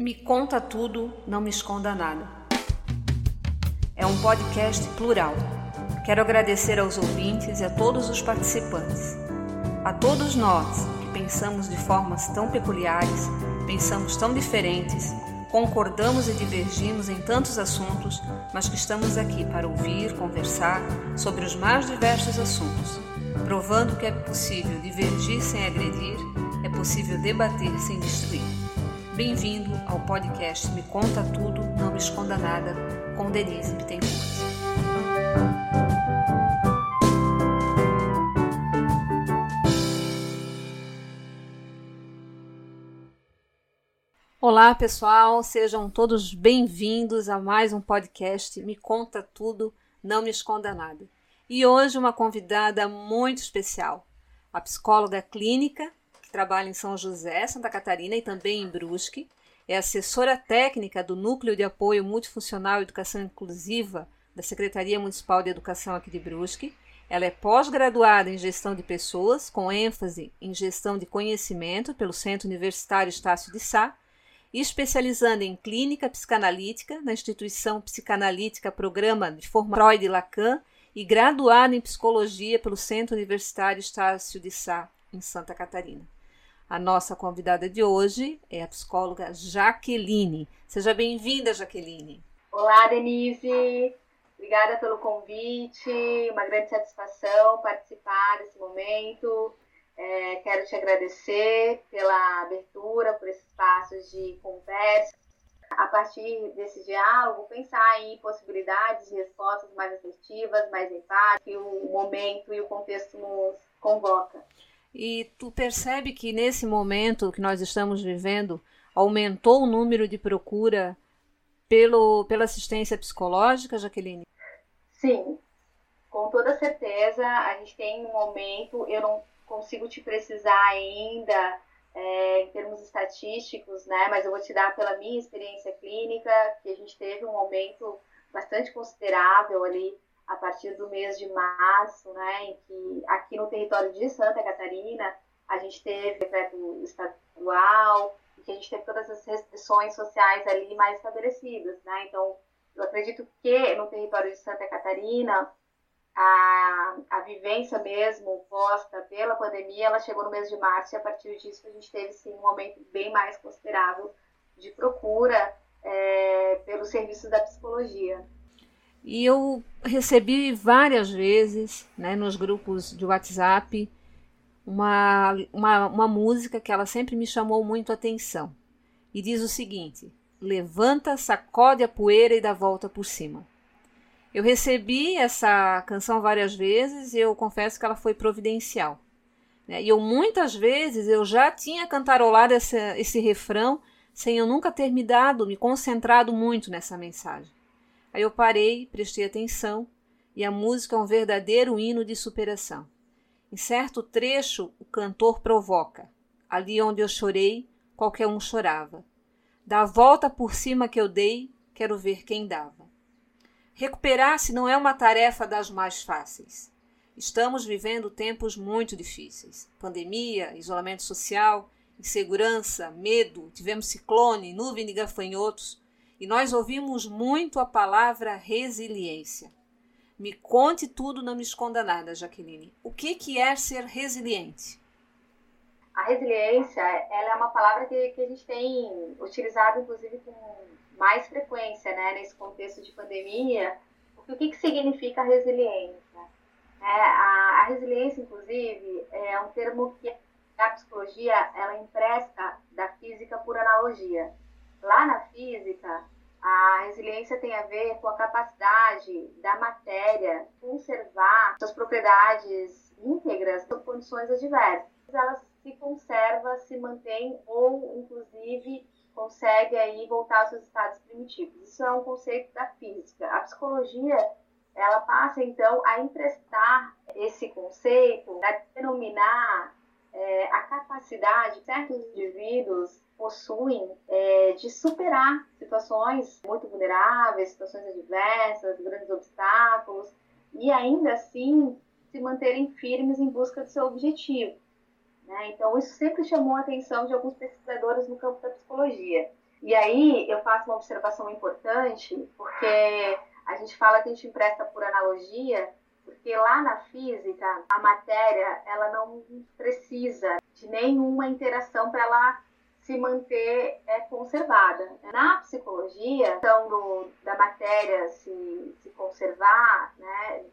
Me conta tudo, não me esconda nada. É um podcast plural. Quero agradecer aos ouvintes e a todos os participantes. A todos nós que pensamos de formas tão peculiares, pensamos tão diferentes, concordamos e divergimos em tantos assuntos, mas que estamos aqui para ouvir, conversar sobre os mais diversos assuntos, provando que é possível divergir sem agredir, é possível debater sem destruir. Bem-vindo ao podcast Me Conta Tudo, Não Me Esconda Nada, com Denise Bittencourt. Olá, pessoal, sejam todos bem-vindos a mais um podcast Me Conta Tudo, Não Me Esconda Nada. E hoje uma convidada muito especial, a psicóloga clínica trabalha em São José, Santa Catarina e também em Brusque. É assessora técnica do Núcleo de Apoio Multifuncional Educação Inclusiva da Secretaria Municipal de Educação aqui de Brusque. Ela é pós-graduada em Gestão de Pessoas, com ênfase em Gestão de Conhecimento pelo Centro Universitário Estácio de Sá, e especializando em Clínica Psicanalítica na Instituição Psicanalítica Programa de Formação Freud Lacan e graduada em Psicologia pelo Centro Universitário Estácio de Sá, em Santa Catarina. A nossa convidada de hoje é a psicóloga Jaqueline. Seja bem-vinda, Jaqueline. Olá, Denise. Obrigada pelo convite. Uma grande satisfação participar desse momento. É, quero te agradecer pela abertura, por esses espaços de conversa. A partir desse diálogo, pensar em possibilidades de respostas mais assertivas, mais empáticas, que o momento e o contexto nos convoca. E tu percebe que nesse momento que nós estamos vivendo, aumentou o número de procura pelo, pela assistência psicológica, Jaqueline? Sim, com toda certeza. A gente tem um aumento, eu não consigo te precisar ainda é, em termos estatísticos, né? Mas eu vou te dar pela minha experiência clínica que a gente teve um aumento bastante considerável ali a partir do mês de março, né, em que aqui no território de Santa Catarina a gente teve decreto estadual, e que a gente teve todas as restrições sociais ali mais estabelecidas, né? Então, eu acredito que no território de Santa Catarina a, a vivência mesmo posta pela pandemia, ela chegou no mês de março e a partir disso a gente teve sim um aumento bem mais considerável de procura é, pelos serviços da psicologia. E eu recebi várias vezes, né, nos grupos de WhatsApp, uma, uma, uma música que ela sempre me chamou muito a atenção. E diz o seguinte: Levanta, sacode a poeira e dá volta por cima. Eu recebi essa canção várias vezes e eu confesso que ela foi providencial. Né? E eu muitas vezes eu já tinha cantarolado esse, esse refrão sem eu nunca ter me dado, me concentrado muito nessa mensagem. Aí eu parei, prestei atenção, e a música é um verdadeiro hino de superação. Em certo trecho, o cantor provoca: Ali onde eu chorei, qualquer um chorava. Da volta por cima que eu dei, quero ver quem dava. Recuperar-se não é uma tarefa das mais fáceis. Estamos vivendo tempos muito difíceis: pandemia, isolamento social, insegurança, medo, tivemos ciclone, nuvem de gafanhotos e nós ouvimos muito a palavra resiliência. Me conte tudo, não me esconda nada, Jaqueline. O que, que é ser resiliente? A resiliência, ela é uma palavra que, que a gente tem utilizado, inclusive, com mais frequência, né, nesse contexto de pandemia. O que, que significa resiliência? É, a, a resiliência, inclusive, é um termo que a psicologia ela empresta da física por analogia. Lá na física, a resiliência tem a ver com a capacidade da matéria conservar suas propriedades íntegras em condições adversas. Ela se conserva, se mantém ou, inclusive, consegue aí voltar aos seus estados primitivos. Isso é um conceito da física. A psicologia ela passa então a emprestar esse conceito, a denominar é, a capacidade de certos indivíduos possuem é, de superar situações muito vulneráveis, situações adversas, grandes obstáculos, e ainda assim se manterem firmes em busca do seu objetivo. Né? Então, isso sempre chamou a atenção de alguns pesquisadores no campo da psicologia. E aí eu faço uma observação importante, porque a gente fala que a gente empresta por analogia, porque lá na física a matéria ela não precisa de nenhuma interação para ela se manter é, conservada. Na psicologia, então do, da matéria se, se conservar, né,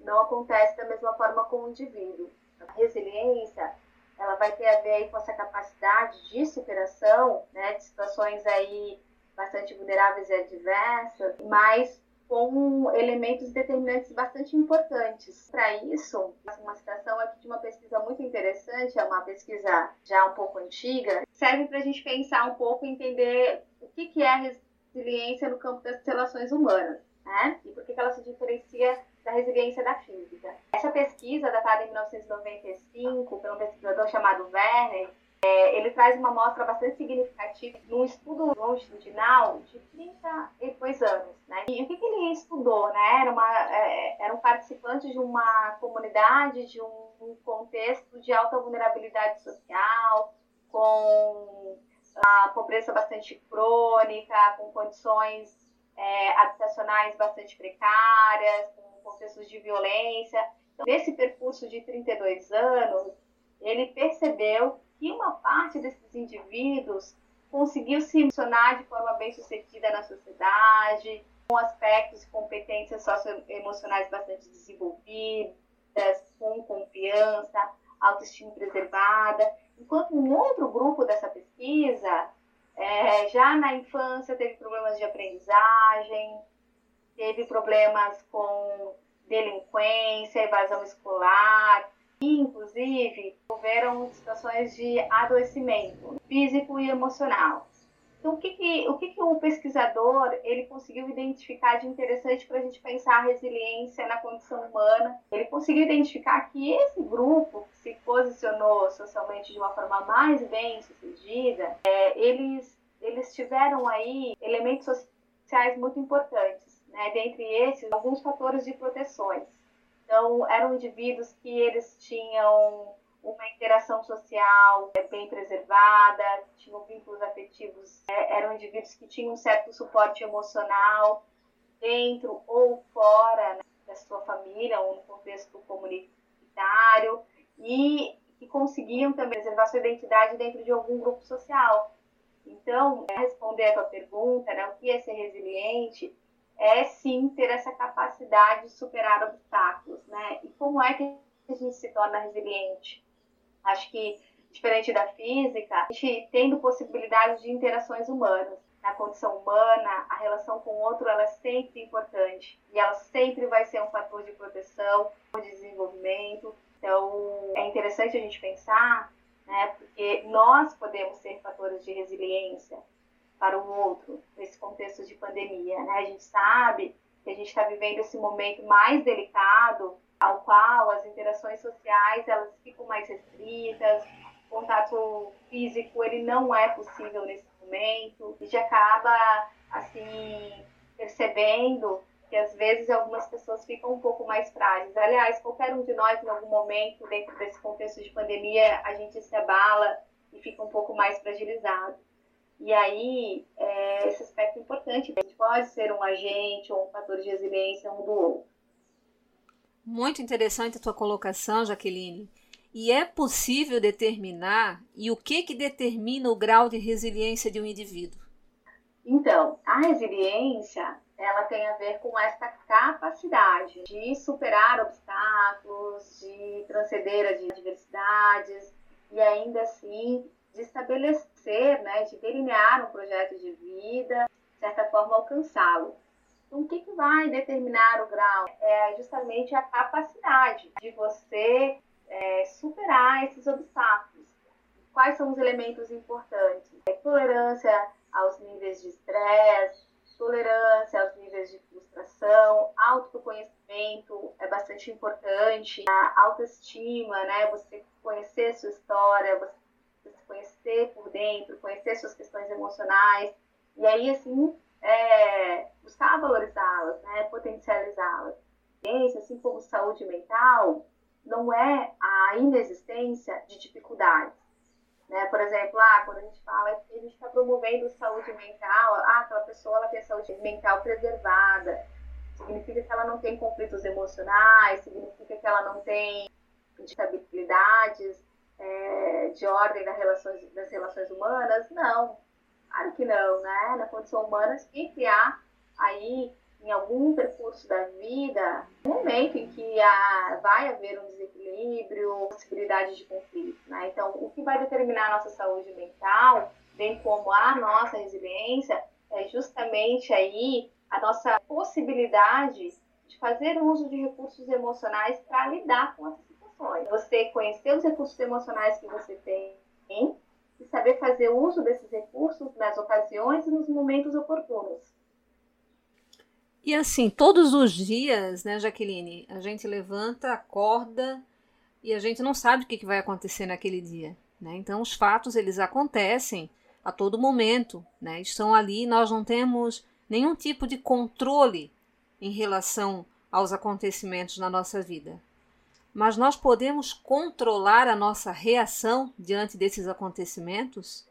não acontece da mesma forma com o indivíduo. A resiliência ela vai ter a ver com essa capacidade de superação, né, de situações aí bastante vulneráveis e adversas, mas com elementos determinantes bastante importantes. Para isso, uma citação aqui de uma pesquisa muito interessante, é uma pesquisa já um pouco antiga, serve para a gente pensar um pouco e entender o que, é a resiliência no campo das relações humanas, né? E por que, que ela se diferencia da resiliência da física. Essa pesquisa, datada em 1995, por um pesquisador chamado Werner, é, ele traz uma amostra bastante significativa num estudo longitudinal de 32 anos. Né? E o que, que ele estudou? Né? Era uma, é, eram participantes de uma comunidade, de um, um contexto de alta vulnerabilidade social, com a pobreza bastante crônica, com condições é, habitacionais bastante precárias, com contextos de violência. Então, nesse percurso de 32 anos, ele percebeu que uma parte desses indivíduos conseguiu se funcionar de forma bem sucedida na sociedade, com aspectos e competências socioemocionais bastante desenvolvidas, com confiança, autoestima preservada, enquanto um outro grupo dessa pesquisa, é, já na infância, teve problemas de aprendizagem, teve problemas com delinquência, evasão escolar, inclusive, houveram situações de adoecimento físico e emocional. Então, o que, que, o, que, que o pesquisador ele conseguiu identificar de interessante para a gente pensar a resiliência na condição humana? Ele conseguiu identificar que esse grupo que se posicionou socialmente de uma forma mais bem sucedida, é, eles, eles tiveram aí elementos sociais muito importantes né, dentre esses, alguns fatores de proteções. Então, eram indivíduos que eles tinham uma interação social é, bem preservada, tinham vínculos afetivos, é, eram indivíduos que tinham um certo suporte emocional dentro ou fora né, da sua família ou no contexto comunitário e que conseguiam também preservar sua identidade dentro de algum grupo social. Então, responder a tua pergunta, né, o que é ser resiliente, é sim ter essa capacidade de superar obstáculos, né? E como é que a gente se torna resiliente? Acho que, diferente da física, a gente tendo possibilidade de interações humanas. Na condição humana, a relação com o outro ela é sempre importante e ela sempre vai ser um fator de proteção, de desenvolvimento. Então, é interessante a gente pensar, né? Porque nós podemos ser fatores de resiliência para o outro nesse contexto de pandemia. Né? A gente sabe que a gente está vivendo esse momento mais delicado, ao qual as interações sociais elas ficam mais restritas, o contato físico ele não é possível nesse momento, e já acaba assim percebendo que às vezes algumas pessoas ficam um pouco mais frágeis. Aliás, qualquer um de nós em algum momento dentro desse contexto de pandemia a gente se abala e fica um pouco mais fragilizado. E aí, é, esse aspecto é importante, a gente pode ser um agente ou um fator de resiliência um do outro. Muito interessante a tua colocação, Jaqueline. E é possível determinar, e o que que determina o grau de resiliência de um indivíduo? Então, a resiliência, ela tem a ver com essa capacidade de superar obstáculos, de transcender as adversidades e ainda assim de estabelecer, né, de delinear um projeto de vida, de certa forma alcançá-lo. Então, o que, que vai determinar o grau? É justamente a capacidade de você é, superar esses obstáculos. Quais são os elementos importantes? É tolerância aos níveis de estresse, tolerância aos níveis de frustração, autoconhecimento é bastante importante, a autoestima, né? Você conhecer sua história, você se conhecer por dentro, conhecer suas questões emocionais, e aí, assim, é, buscar valorizá-las, né, potencializá-las. Assim como saúde mental, não é a inexistência de dificuldades, Né? Por exemplo, ah, quando a gente fala que a gente está promovendo saúde mental, ah, aquela pessoa ela tem saúde mental preservada, significa que ela não tem conflitos emocionais, significa que ela não tem instabilidades é, de ordem das relações, das relações humanas? Não, claro que não, né? Na condição humana, que criar aí em algum percurso da vida, um momento em que a, vai haver um desequilíbrio, possibilidade de conflito. Né? Então, o que vai determinar a nossa saúde mental, bem como a nossa resiliência, é justamente aí a nossa possibilidade de fazer uso de recursos emocionais para lidar com essas situações. Você conhecer os recursos emocionais que você tem e saber fazer uso desses recursos nas ocasiões e nos momentos oportunos. E assim, todos os dias, né, Jaqueline, a gente levanta, acorda e a gente não sabe o que vai acontecer naquele dia. Né? Então, os fatos eles acontecem a todo momento, né? estão ali, nós não temos nenhum tipo de controle em relação aos acontecimentos na nossa vida. Mas nós podemos controlar a nossa reação diante desses acontecimentos?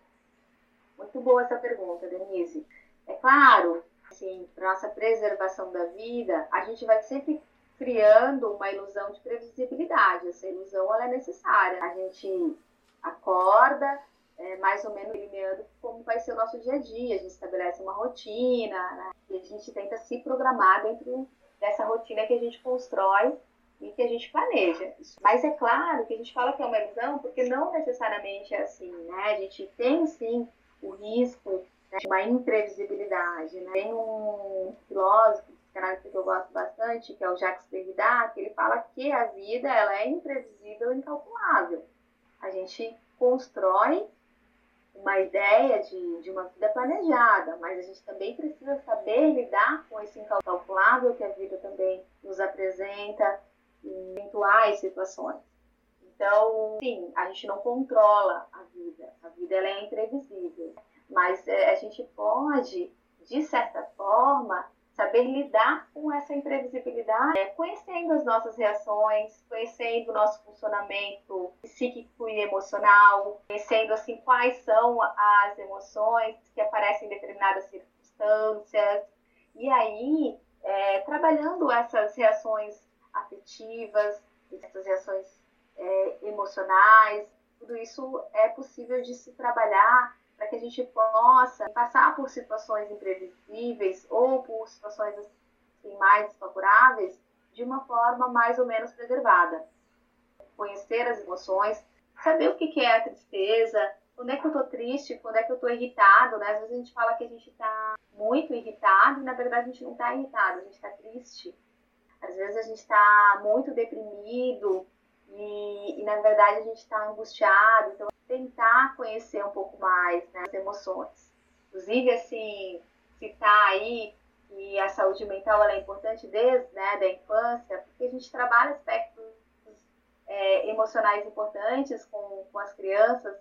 Muito boa essa pergunta, Denise. É claro assim, para nossa preservação da vida, a gente vai sempre criando uma ilusão de previsibilidade. Essa ilusão ela é necessária. A gente acorda, é, mais ou menos delineando como vai ser o nosso dia a dia. A gente estabelece uma rotina né? e a gente tenta se programar dentro dessa rotina que a gente constrói e que a gente planeja. Mas é claro que a gente fala que é uma ilusão porque não necessariamente é assim, né? A gente tem sim o risco né, uma imprevisibilidade. Né? Tem um filósofo, que eu gosto bastante, que é o Jacques Derrida, que ele fala que a vida ela é imprevisível e incalculável. A gente constrói uma ideia de, de uma vida planejada, mas a gente também precisa saber lidar com esse incalculável que a vida também nos apresenta eventuais situações. Então, sim, a gente não controla a vida. A vida ela é imprevisível mas é, a gente pode, de certa forma, saber lidar com essa imprevisibilidade, é, conhecendo as nossas reações, conhecendo o nosso funcionamento psíquico e emocional, conhecendo assim quais são as emoções que aparecem em determinadas circunstâncias, e aí é, trabalhando essas reações afetivas, essas reações é, emocionais, tudo isso é possível de se trabalhar para que a gente possa passar por situações imprevisíveis ou por situações assim, mais desfavoráveis de uma forma mais ou menos preservada. Conhecer as emoções, saber o que é a tristeza, quando é que eu estou triste, quando é que eu estou irritado, né? Às vezes a gente fala que a gente está muito irritado e na verdade a gente não está irritado, a gente está triste. Às vezes a gente está muito deprimido e, e, na verdade a gente está angustiado. Então tentar conhecer um pouco mais né, as emoções. Inclusive, assim, citar aí que a saúde mental é importante desde né, da infância, porque a gente trabalha aspectos é, emocionais importantes com, com as crianças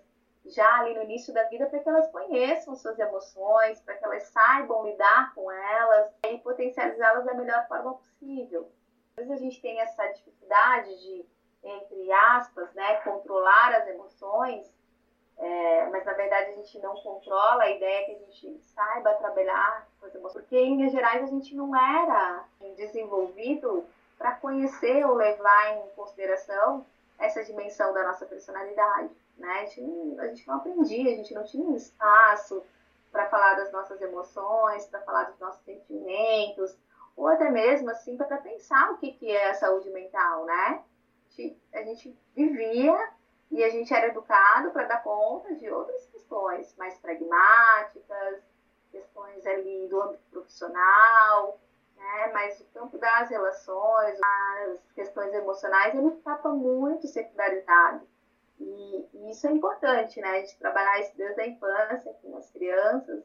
já ali no início da vida para que elas conheçam suas emoções, para que elas saibam lidar com elas e potencializá-las da melhor forma possível. Às vezes a gente tem essa dificuldade de, entre aspas, né, controlar as emoções, é, mas na verdade a gente não controla, a ideia que a gente saiba trabalhar com as emoções, porque em Minas Gerais a gente não era desenvolvido para conhecer ou levar em consideração essa dimensão da nossa personalidade. Né? A, gente não, a gente não aprendia, a gente não tinha um espaço para falar das nossas emoções, para falar dos nossos sentimentos, ou até mesmo assim para pensar o que, que é a saúde mental, né? A gente, a gente vivia e a gente era educado para dar conta de outras questões mais pragmáticas, questões ali do âmbito profissional, né? mas o campo das relações, as questões emocionais, ele estava muito secundarizado. E, e, isso é importante, né? A gente trabalhar isso desde a infância com as crianças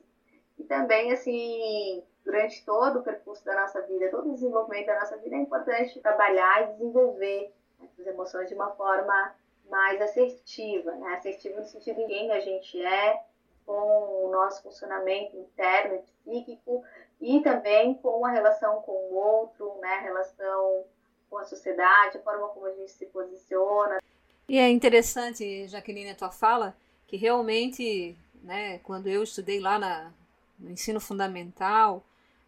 e também, assim, durante todo o percurso da nossa vida, todo o desenvolvimento da nossa vida, é importante trabalhar e desenvolver essas emoções de uma forma mais assertiva, né? assertiva no sentido de quem a gente é, com o nosso funcionamento interno e psíquico e também com a relação com o outro, né? a relação com a sociedade, a forma como a gente se posiciona. E é interessante, Jaqueline, a tua fala, que realmente, né, quando eu estudei lá na, no ensino fundamental,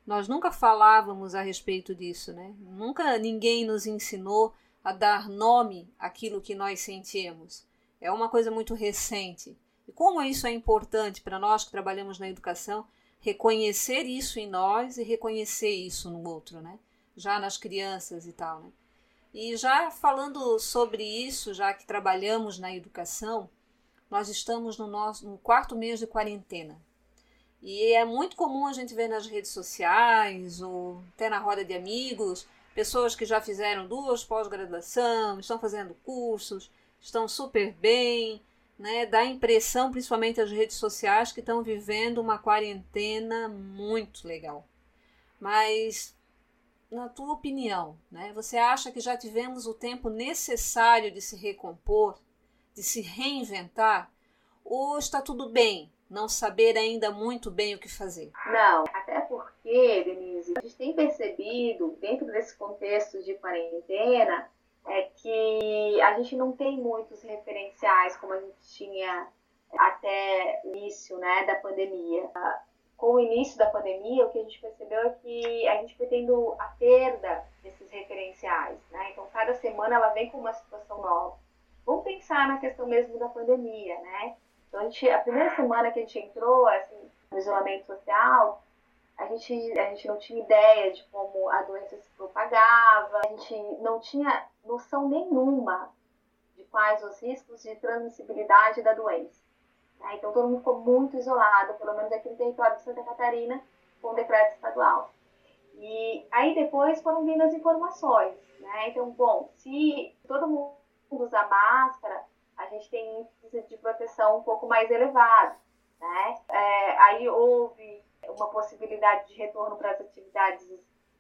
nós nunca falávamos a respeito disso, né? Nunca ninguém nos ensinou a dar nome àquilo que nós sentimos. É uma coisa muito recente. E como isso é importante para nós que trabalhamos na educação, reconhecer isso em nós e reconhecer isso no outro, né? Já nas crianças e tal, né? E já falando sobre isso, já que trabalhamos na educação, nós estamos no nosso no quarto mês de quarentena. E é muito comum a gente ver nas redes sociais ou até na roda de amigos pessoas que já fizeram duas pós-graduação, estão fazendo cursos, estão super bem, né? Dá a impressão, principalmente as redes sociais, que estão vivendo uma quarentena muito legal. Mas na tua opinião, né? Você acha que já tivemos o tempo necessário de se recompor, de se reinventar? Ou está tudo bem? Não saber ainda muito bem o que fazer? Não, até porque, Denise, a gente tem percebido, dentro desse contexto de quarentena, é que a gente não tem muitos referenciais como a gente tinha até o início né, da pandemia. Com o início da pandemia, o que a gente percebeu é que a gente foi tendo a perda desses referenciais. Né? Então, cada semana ela vem com uma situação nova. Vamos pensar na questão mesmo da pandemia, né? Então, a, gente, a primeira semana que a gente entrou assim, no isolamento social, a gente, a gente não tinha ideia de como a doença se propagava, a gente não tinha noção nenhuma de quais os riscos de transmissibilidade da doença. Né? Então, todo mundo ficou muito isolado, pelo menos aqui no território de Santa Catarina, com decreto estadual. E aí depois foram vindo as informações, né? Então, bom, se todo mundo usar máscara, a gente tem índice de proteção um pouco mais elevado, né? É, aí houve uma possibilidade de retorno para as atividades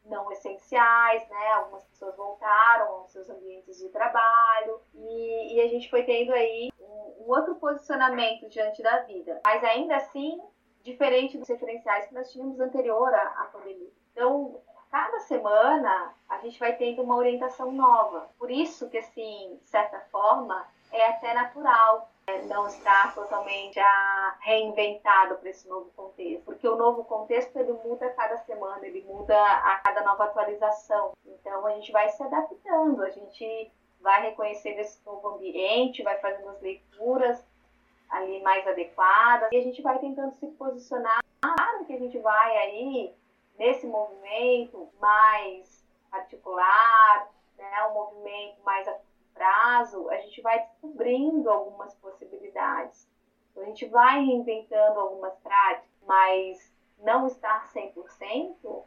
não essenciais, né? Algumas pessoas voltaram aos seus ambientes de trabalho e, e a gente foi tendo aí um, um, outro posicionamento diante da vida, mas ainda assim diferente dos referenciais que nós tínhamos anterior à, à pandemia. Então, cada semana a gente vai tendo uma orientação nova. Por isso que, assim, de certa forma, é até natural não estar totalmente já reinventado para esse novo contexto, porque o novo contexto ele muda a cada semana, ele muda a cada nova atualização. Então a gente vai se adaptando, a gente vai reconhecendo esse novo ambiente, vai fazendo as leituras ali mais adequadas e a gente vai tentando se posicionar. Claro que a gente vai aí nesse movimento mais particular, né, um movimento mais prazo, a gente vai descobrindo algumas possibilidades. Então, a gente vai reinventando algumas práticas, mas não estar 100%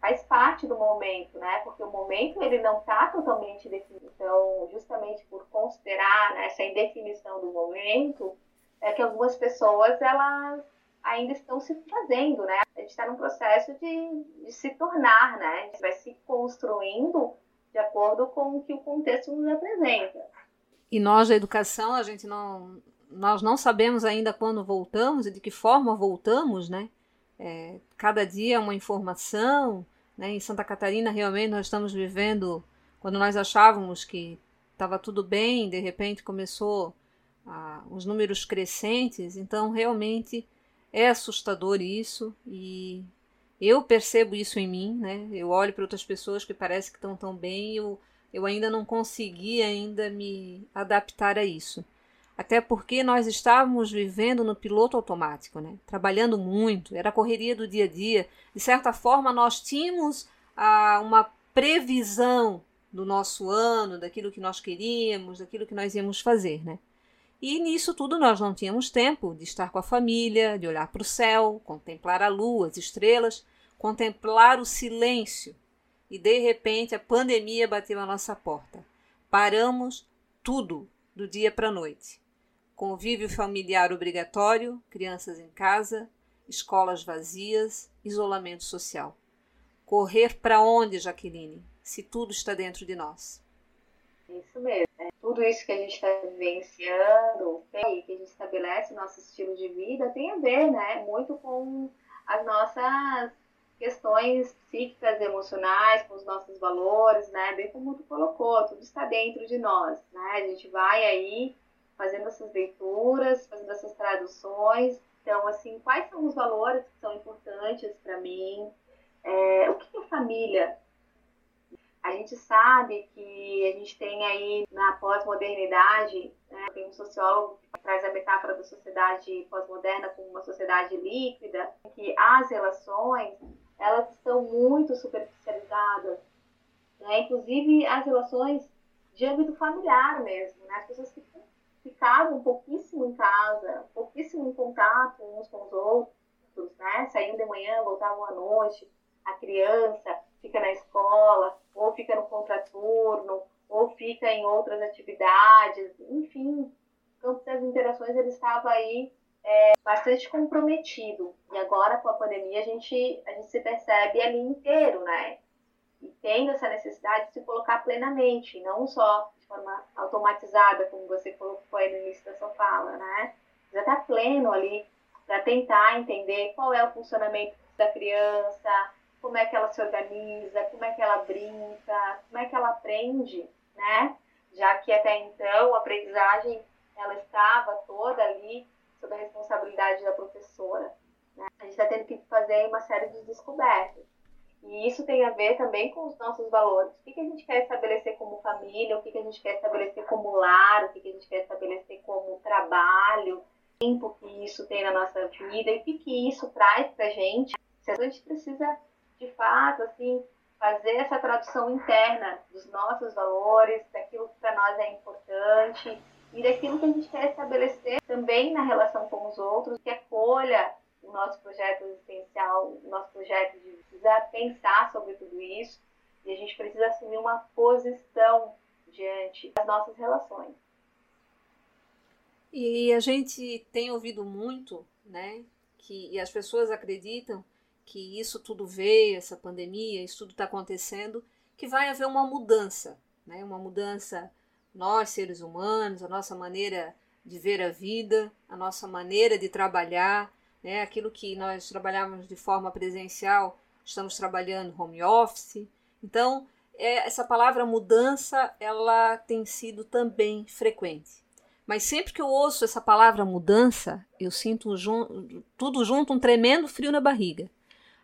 faz parte do momento, né? Porque o momento ele não está totalmente definido. Então, justamente por considerar né, essa indefinição do momento, é que algumas pessoas elas ainda estão se fazendo, né? A gente está num processo de, de se tornar, né? A gente vai se construindo de acordo com o que o contexto nos apresenta. E nós da educação, a gente não, nós não sabemos ainda quando voltamos e de que forma voltamos, né? É, cada dia é uma informação, né? Em Santa Catarina realmente nós estamos vivendo quando nós achávamos que estava tudo bem, de repente começou os números crescentes, então realmente é assustador isso e eu percebo isso em mim, né? Eu olho para outras pessoas que parece que estão tão bem e eu, eu ainda não consegui ainda me adaptar a isso. Até porque nós estávamos vivendo no piloto automático, né? Trabalhando muito, era a correria do dia a dia. De certa forma, nós tínhamos ah, uma previsão do nosso ano, daquilo que nós queríamos, daquilo que nós íamos fazer, né? E nisso tudo nós não tínhamos tempo de estar com a família, de olhar para o céu, contemplar a lua, as estrelas, contemplar o silêncio. E de repente a pandemia bateu à nossa porta. Paramos tudo do dia para a noite. Convívio familiar obrigatório, crianças em casa, escolas vazias, isolamento social. Correr para onde, Jaqueline, se tudo está dentro de nós? Isso mesmo. Né? Tudo isso que a gente está vivenciando, que a gente estabelece nosso estilo de vida, tem a ver né, muito com as nossas questões psíquicas, emocionais, com os nossos valores, né? Bem como tu colocou, tudo está dentro de nós, né? A gente vai aí fazendo essas leituras, fazendo essas traduções. Então, assim, quais são os valores que são importantes para mim? É, o que é família? A gente sabe que a gente tem aí na pós-modernidade, né, tem um sociólogo que traz a metáfora da sociedade pós-moderna como uma sociedade líquida, que as relações elas estão muito superficializadas, né? inclusive as relações de âmbito familiar mesmo, né? as pessoas ficam, ficavam pouquíssimo em casa, pouquíssimo em contato uns com os outros, né? saíam de manhã, voltavam à noite, a criança fica na escola, ou fica no contraturno, ou fica em outras atividades, enfim, o campo das interações ele estava aí é, bastante comprometido. E agora com a pandemia a gente, a gente se percebe ali inteiro, né? E tendo essa necessidade de se colocar plenamente, não só de forma automatizada, como você colocou aí no início da sua fala, né? Já está pleno ali para tentar entender qual é o funcionamento da criança, como é que ela se organiza, como é que ela brinca, como é que ela aprende, né? Já que até então a aprendizagem ela estava toda ali sob a responsabilidade da professora. Né? A gente está tendo que fazer uma série de descobertas. E isso tem a ver também com os nossos valores. O que, que a gente quer estabelecer como família, o que, que a gente quer estabelecer como lar, o que, que a gente quer estabelecer como trabalho, o tempo que isso tem na nossa vida e o que, que isso traz para a gente. A gente precisa de fato, assim, fazer essa tradução interna dos nossos valores, daquilo que para nós é importante e daquilo que a gente quer estabelecer também na relação com os outros, que acolha o nosso projeto existencial, o nosso projeto de precisar pensar sobre tudo isso e a gente precisa assumir uma posição diante das nossas relações. E a gente tem ouvido muito, né, que e as pessoas acreditam que isso tudo veio, essa pandemia, isso tudo está acontecendo, que vai haver uma mudança, né? uma mudança, nós seres humanos, a nossa maneira de ver a vida, a nossa maneira de trabalhar, né? aquilo que nós trabalhávamos de forma presencial, estamos trabalhando home office. Então, é, essa palavra mudança, ela tem sido também frequente. Mas sempre que eu ouço essa palavra mudança, eu sinto jun tudo junto um tremendo frio na barriga.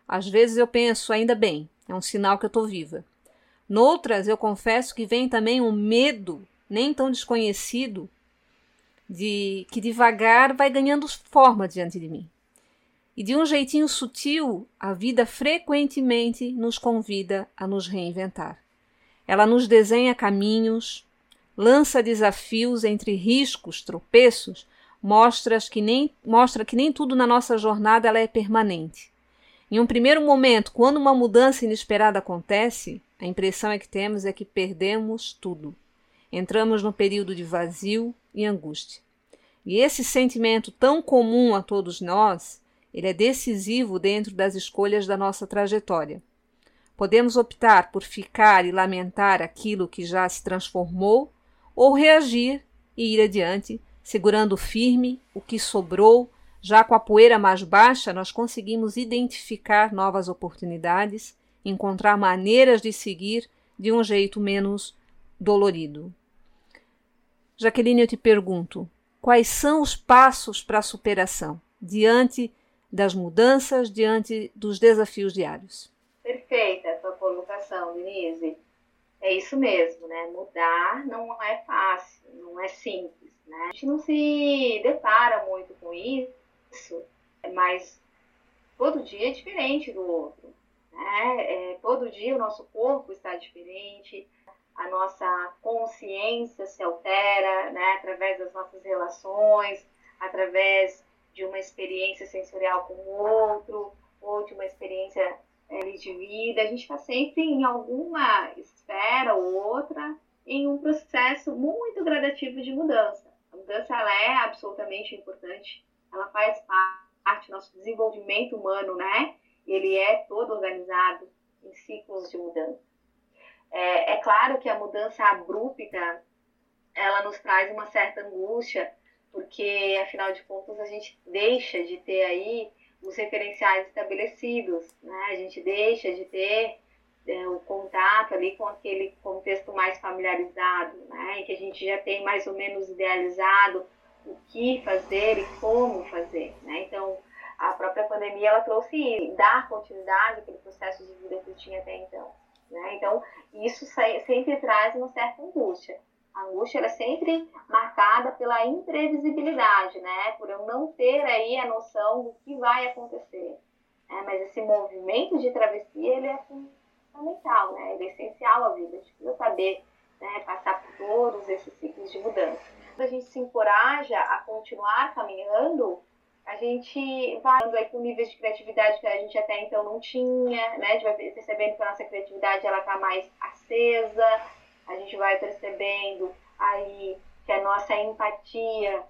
Às vezes eu penso, ainda bem, é um sinal que eu estou viva. Noutras, eu confesso que vem também um medo, nem tão desconhecido, de que devagar vai ganhando forma diante de mim. E de um jeitinho sutil, a vida frequentemente nos convida a nos reinventar. Ela nos desenha caminhos, lança desafios entre riscos, tropeços, mostra que nem, mostra que nem tudo na nossa jornada ela é permanente. Em um primeiro momento, quando uma mudança inesperada acontece, a impressão é que temos é que perdemos tudo. Entramos num período de vazio e angústia. E esse sentimento tão comum a todos nós, ele é decisivo dentro das escolhas da nossa trajetória. Podemos optar por ficar e lamentar aquilo que já se transformou, ou reagir e ir adiante, segurando firme o que sobrou já com a poeira mais baixa, nós conseguimos identificar novas oportunidades, encontrar maneiras de seguir de um jeito menos dolorido. Jaqueline, eu te pergunto: quais são os passos para a superação diante das mudanças, diante dos desafios diários? Perfeita a tua colocação, Denise. É isso mesmo, né? Mudar não é fácil, não é simples, né? A gente não se depara muito com isso isso, mas todo dia é diferente do outro. Né? É, todo dia o nosso corpo está diferente, a nossa consciência se altera né? através das nossas relações, através de uma experiência sensorial com o outro, ou de uma experiência é, de vida. A gente está sempre em alguma esfera ou outra em um processo muito gradativo de mudança. A mudança ela é absolutamente importante ela faz parte do nosso desenvolvimento humano, né? Ele é todo organizado em ciclos de mudança. É, é claro que a mudança abrupta, ela nos traz uma certa angústia, porque, afinal de contas, a gente deixa de ter aí os referenciais estabelecidos, né? A gente deixa de ter é, o contato ali com aquele contexto mais familiarizado, né? Que a gente já tem mais ou menos idealizado o que fazer e como fazer, né? Então, a própria pandemia ela trouxe dar continuidade àquele processo de vida que eu tinha até então, né? Então, isso sempre traz uma certa angústia. A angústia é sempre marcada pela imprevisibilidade, né? Por eu não ter aí a noção do que vai acontecer. Né? Mas esse movimento de travessia ele é fundamental, né? Ele é essencial à vida. A gente precisa saber né, passar por todos esses ciclos de mudança. A gente se encoraja a continuar caminhando, a gente vai aí com níveis de criatividade que a gente até então não tinha, né? A gente vai percebendo que a nossa criatividade ela está mais acesa, a gente vai percebendo aí que a nossa empatia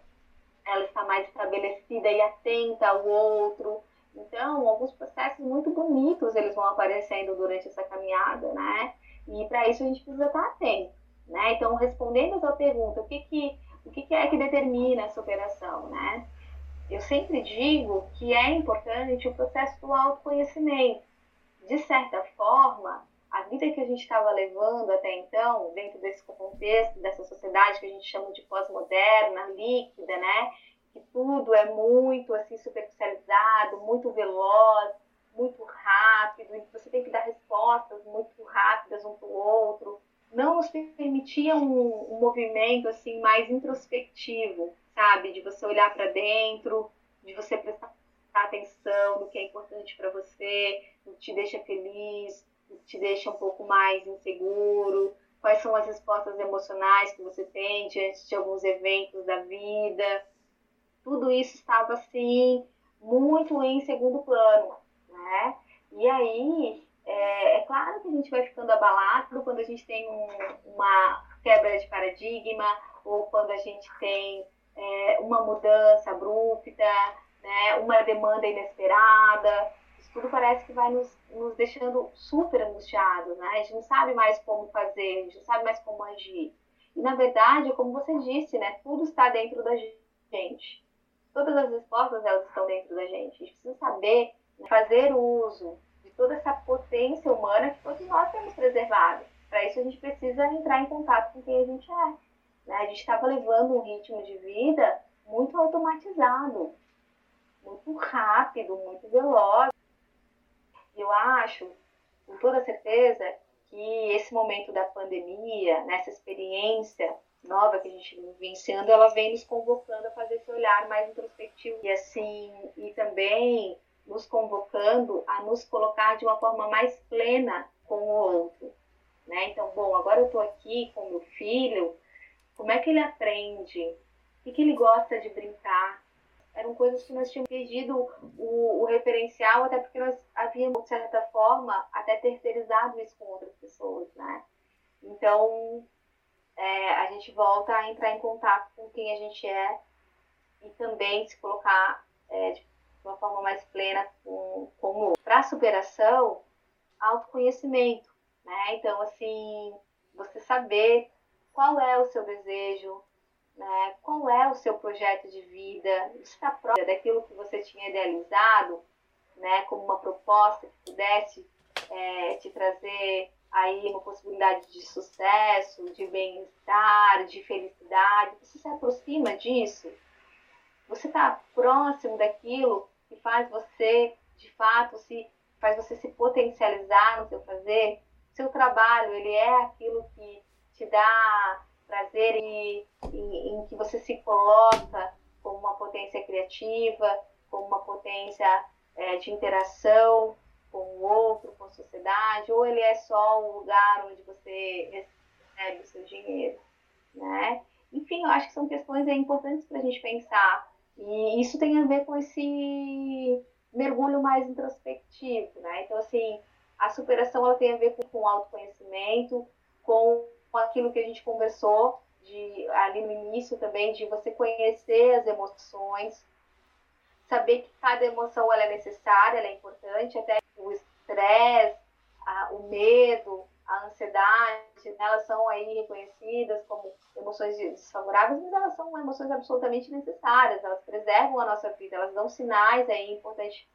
ela está mais estabelecida e atenta ao outro. Então, alguns processos muito bonitos eles vão aparecendo durante essa caminhada, né? E para isso a gente precisa estar atento, né? Então, respondendo a sua pergunta, o que que o que, é que determina essa operação, né? Eu sempre digo que é importante o processo do autoconhecimento. De certa forma, a vida que a gente estava levando até então, dentro desse contexto, dessa sociedade que a gente chama de pós-moderna, líquida, né? Que tudo é muito assim superficializado, muito veloz, muito rápido, e você tem que dar respostas muito rápidas um para o outro. Não nos permitia um, um movimento assim mais introspectivo, sabe? De você olhar para dentro, de você prestar atenção no que é importante para você, no que te deixa feliz, te deixa um pouco mais inseguro? Quais são as respostas emocionais que você tem diante de alguns eventos da vida? Tudo isso estava assim muito em segundo plano, né? E aí, é, é claro que a gente vai ficando abalado quando a gente tem um, uma quebra de paradigma ou quando a gente tem é, uma mudança abrupta, né, uma demanda inesperada tudo parece que vai nos, nos deixando super angustiados, né? A gente não sabe mais como fazer, a gente não sabe mais como agir. E, na verdade, como você disse, né? Tudo está dentro da gente. Todas as respostas, elas estão dentro da gente. A gente precisa saber fazer uso toda essa potência humana que todos nós temos preservado. Para isso, a gente precisa entrar em contato com quem a gente é. Né? A gente estava levando um ritmo de vida muito automatizado, muito rápido, muito veloz. Eu acho, com toda certeza, que esse momento da pandemia, nessa experiência nova que a gente vem vivenciando, ela vem nos convocando a fazer esse olhar mais introspectivo e assim, e também nos convocando a nos colocar de uma forma mais plena com o outro, né? Então, bom, agora eu estou aqui com meu filho, como é que ele aprende? O que, ele gosta de brincar? eram coisas que nós tínhamos perdido o, o, referencial, até porque nós havíamos, de certa forma, até terceirizado isso com outras pessoas, né? Então, é, a gente volta a entrar em contato com quem a gente é e também se colocar é, de uma forma mais plena com, com o outro. Para superação, autoconhecimento, né? Então, assim, você saber qual é o seu desejo, né? Qual é o seu projeto de vida? Está próximo daquilo que você tinha idealizado, né? Como uma proposta que pudesse é, te trazer aí uma possibilidade de sucesso, de bem-estar, de felicidade. Você se aproxima disso? Você está próximo daquilo que faz você, de fato, se faz você se potencializar no seu fazer? Seu trabalho, ele é aquilo que te dá prazer em, em, em que você se coloca como uma potência criativa, como uma potência é, de interação com o outro, com a sociedade, ou ele é só um lugar onde você recebe o seu dinheiro, né? Enfim, eu acho que são questões importantes para a gente pensar. E isso tem a ver com esse mergulho mais introspectivo, né? Então, assim, a superação ela tem a ver com, com autoconhecimento, com com aquilo que a gente conversou de, ali no início também, de você conhecer as emoções, saber que cada emoção ela é necessária, ela é importante, até o estresse, o medo, a ansiedade, né, elas são aí reconhecidas como emoções desfavoráveis, mas elas são emoções absolutamente necessárias, elas preservam a nossa vida, elas dão sinais aí importantes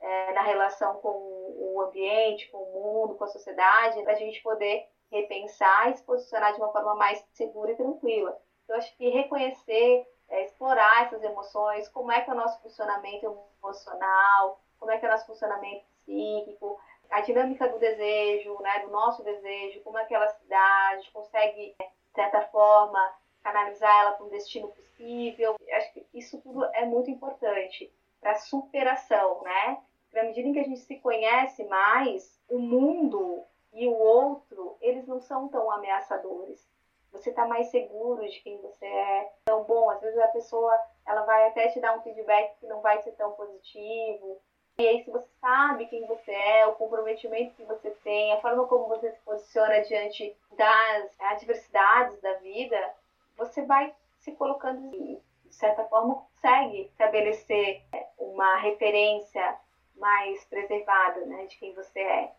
é, na relação com o ambiente, com o mundo, com a sociedade, para a gente poder repensar e se posicionar de uma forma mais segura e tranquila. Então, acho que reconhecer, é, explorar essas emoções, como é que é o nosso funcionamento emocional, como é que é o nosso funcionamento psíquico, a dinâmica do desejo, né, do nosso desejo, como é que ela se dá, a gente consegue, de certa forma, canalizar ela para um destino possível. Acho que isso tudo é muito importante para superação, né? Na medida em que a gente se conhece mais, o mundo e o outro, eles não são tão ameaçadores. Você está mais seguro de quem você é. Então, bom, às vezes a pessoa ela vai até te dar um feedback que não vai ser tão positivo. E aí, se você sabe quem você é, o comprometimento que você tem, a forma como você se posiciona diante das adversidades da vida, você vai se colocando de certa forma consegue estabelecer uma referência mais preservada, né, de quem você é.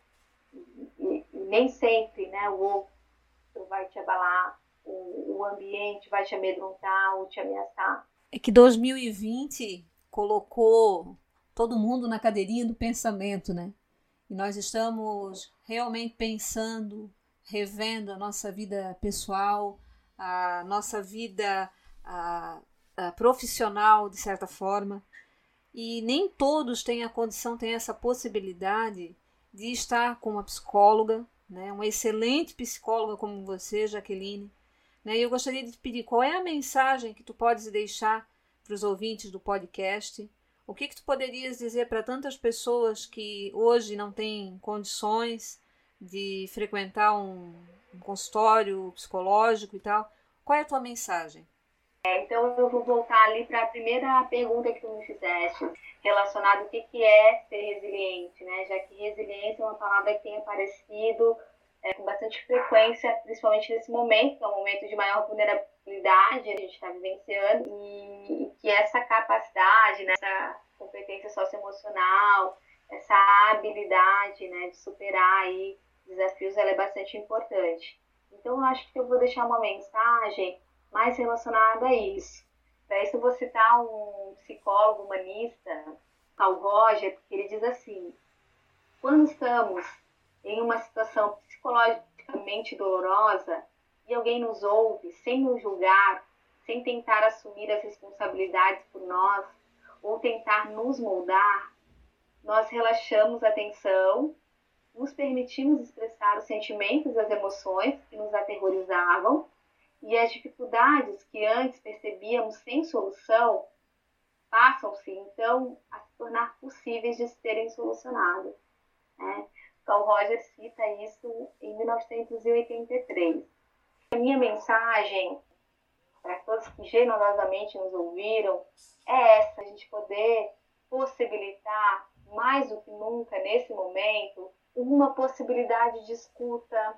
E, e nem sempre, né, o outro vai te abalar, o, o ambiente vai te amedrontar ou te ameaçar. É que 2020 colocou todo mundo na cadeirinha do pensamento, né? E nós estamos realmente pensando, revendo a nossa vida pessoal, a nossa vida a, a profissional, de certa forma. E nem todos têm a condição, têm essa possibilidade de estar com uma psicóloga, né, uma excelente psicóloga como você, Jaqueline. Né, e eu gostaria de te pedir qual é a mensagem que tu podes deixar para os ouvintes do podcast. O que, que tu poderias dizer para tantas pessoas que hoje não têm condições de frequentar um, um consultório psicológico e tal? Qual é a tua mensagem? É, então eu vou voltar ali para a primeira pergunta que tu me fizeste, relacionada ao que, que é ser resiliente, né? Já que resiliência é uma palavra que tem aparecido é, com bastante frequência, principalmente nesse momento, que é um momento de maior vulnerabilidade que a gente está vivenciando, e, que essa capacidade, né, essa competência socioemocional, essa habilidade né, de superar aí desafios, ela é bastante importante. Então, eu acho que eu vou deixar uma mensagem mais relacionada a isso. Para isso, eu vou citar um psicólogo humanista, Carl Roger, que ele diz assim: quando estamos em uma situação psicologicamente dolorosa e alguém nos ouve sem nos julgar, sem tentar assumir as responsabilidades por nós ou tentar nos moldar, nós relaxamos a tensão, nos permitimos expressar os sentimentos e as emoções que nos aterrorizavam e as dificuldades que antes percebíamos sem solução passam-se então a se tornar possíveis de serem solucionadas. Né? Carl Roger cita isso em 1983. A minha mensagem para todos que generosamente nos ouviram é essa: a gente poder possibilitar mais do que nunca nesse momento uma possibilidade de escuta,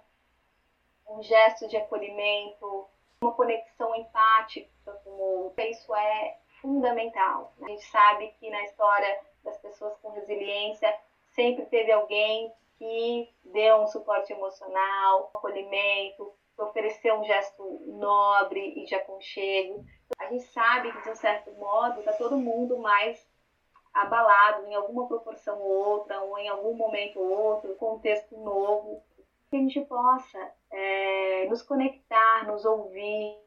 um gesto de acolhimento, uma conexão empática com o outro. Isso é fundamental. A gente sabe que na história das pessoas com resiliência sempre teve alguém que deu um suporte emocional, um acolhimento, ofereceu um gesto nobre e de aconchego. A gente sabe que, de um certo modo, está todo mundo mais abalado em alguma proporção ou outra, ou em algum momento ou outro, contexto novo, que a gente possa é, nos conectar, nos ouvir,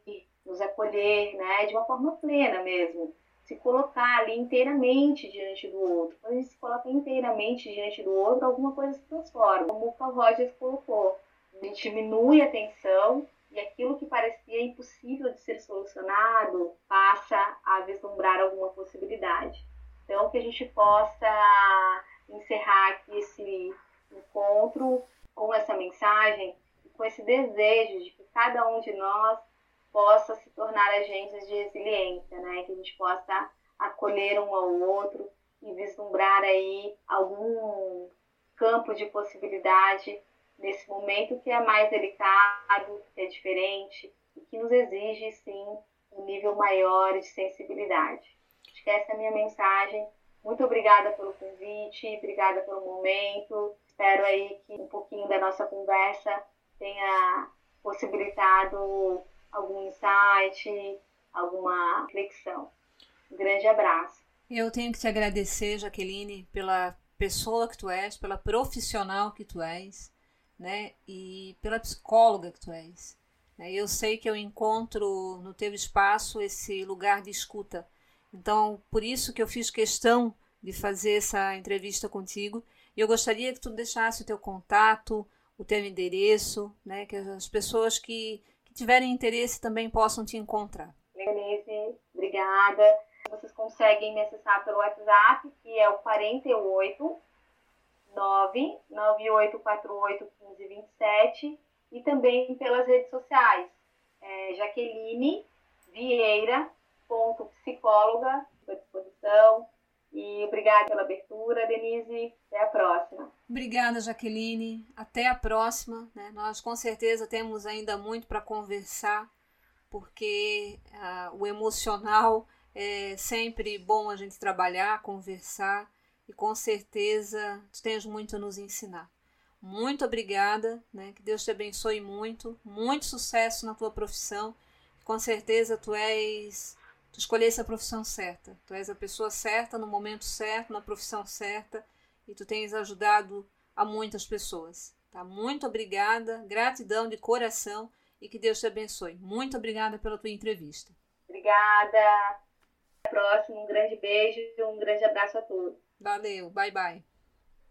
nos acolher, né, de uma forma plena mesmo, se colocar ali inteiramente diante do outro. Quando a gente se coloca inteiramente diante do outro, alguma coisa se transforma, como o Carl Rogers colocou. A gente diminui a tensão e aquilo que parecia impossível de ser solucionado passa a vislumbrar alguma possibilidade. Então, que a gente possa encerrar aqui esse encontro com essa mensagem, com esse desejo de que cada um de nós possa se tornar agentes de resiliência, né? Que a gente possa acolher um ao outro e vislumbrar aí algum campo de possibilidade nesse momento que é mais delicado, que é diferente e que nos exige sim um nível maior de sensibilidade. Acho que essa é a minha mensagem. Muito obrigada pelo convite, obrigada pelo momento. Espero aí que um pouquinho da nossa conversa tenha possibilitado algum insight, alguma reflexão. Um grande abraço. Eu tenho que te agradecer, Jaqueline, pela pessoa que tu és, pela profissional que tu és, né? E pela psicóloga que tu és. Né? Eu sei que eu encontro no teu espaço esse lugar de escuta. Então, por isso que eu fiz questão de fazer essa entrevista contigo. E eu gostaria que tu deixasse o teu contato, o teu endereço, né? Que as pessoas que, que tiverem interesse também possam te encontrar. Denise, obrigada. Vocês conseguem me acessar pelo WhatsApp, que é o 48 99848 1527 e também pelas redes sociais. É, Jaqueline Vieira, ponto psicóloga, à disposição. E obrigada pela abertura, Denise. Até a próxima. Obrigada, Jaqueline. Até a próxima. Né? Nós com certeza temos ainda muito para conversar, porque uh, o emocional é sempre bom a gente trabalhar, conversar e com certeza tu tens muito a nos ensinar. Muito obrigada, né? Que Deus te abençoe muito, muito sucesso na tua profissão. Com certeza tu és, tu escolheste a profissão certa. Tu és a pessoa certa no momento certo, na profissão certa e tu tens ajudado a muitas pessoas. Tá? Muito obrigada, gratidão de coração e que Deus te abençoe. Muito obrigada pela tua entrevista. Obrigada próximo. Um grande beijo e um grande abraço a todos. Valeu, bye bye.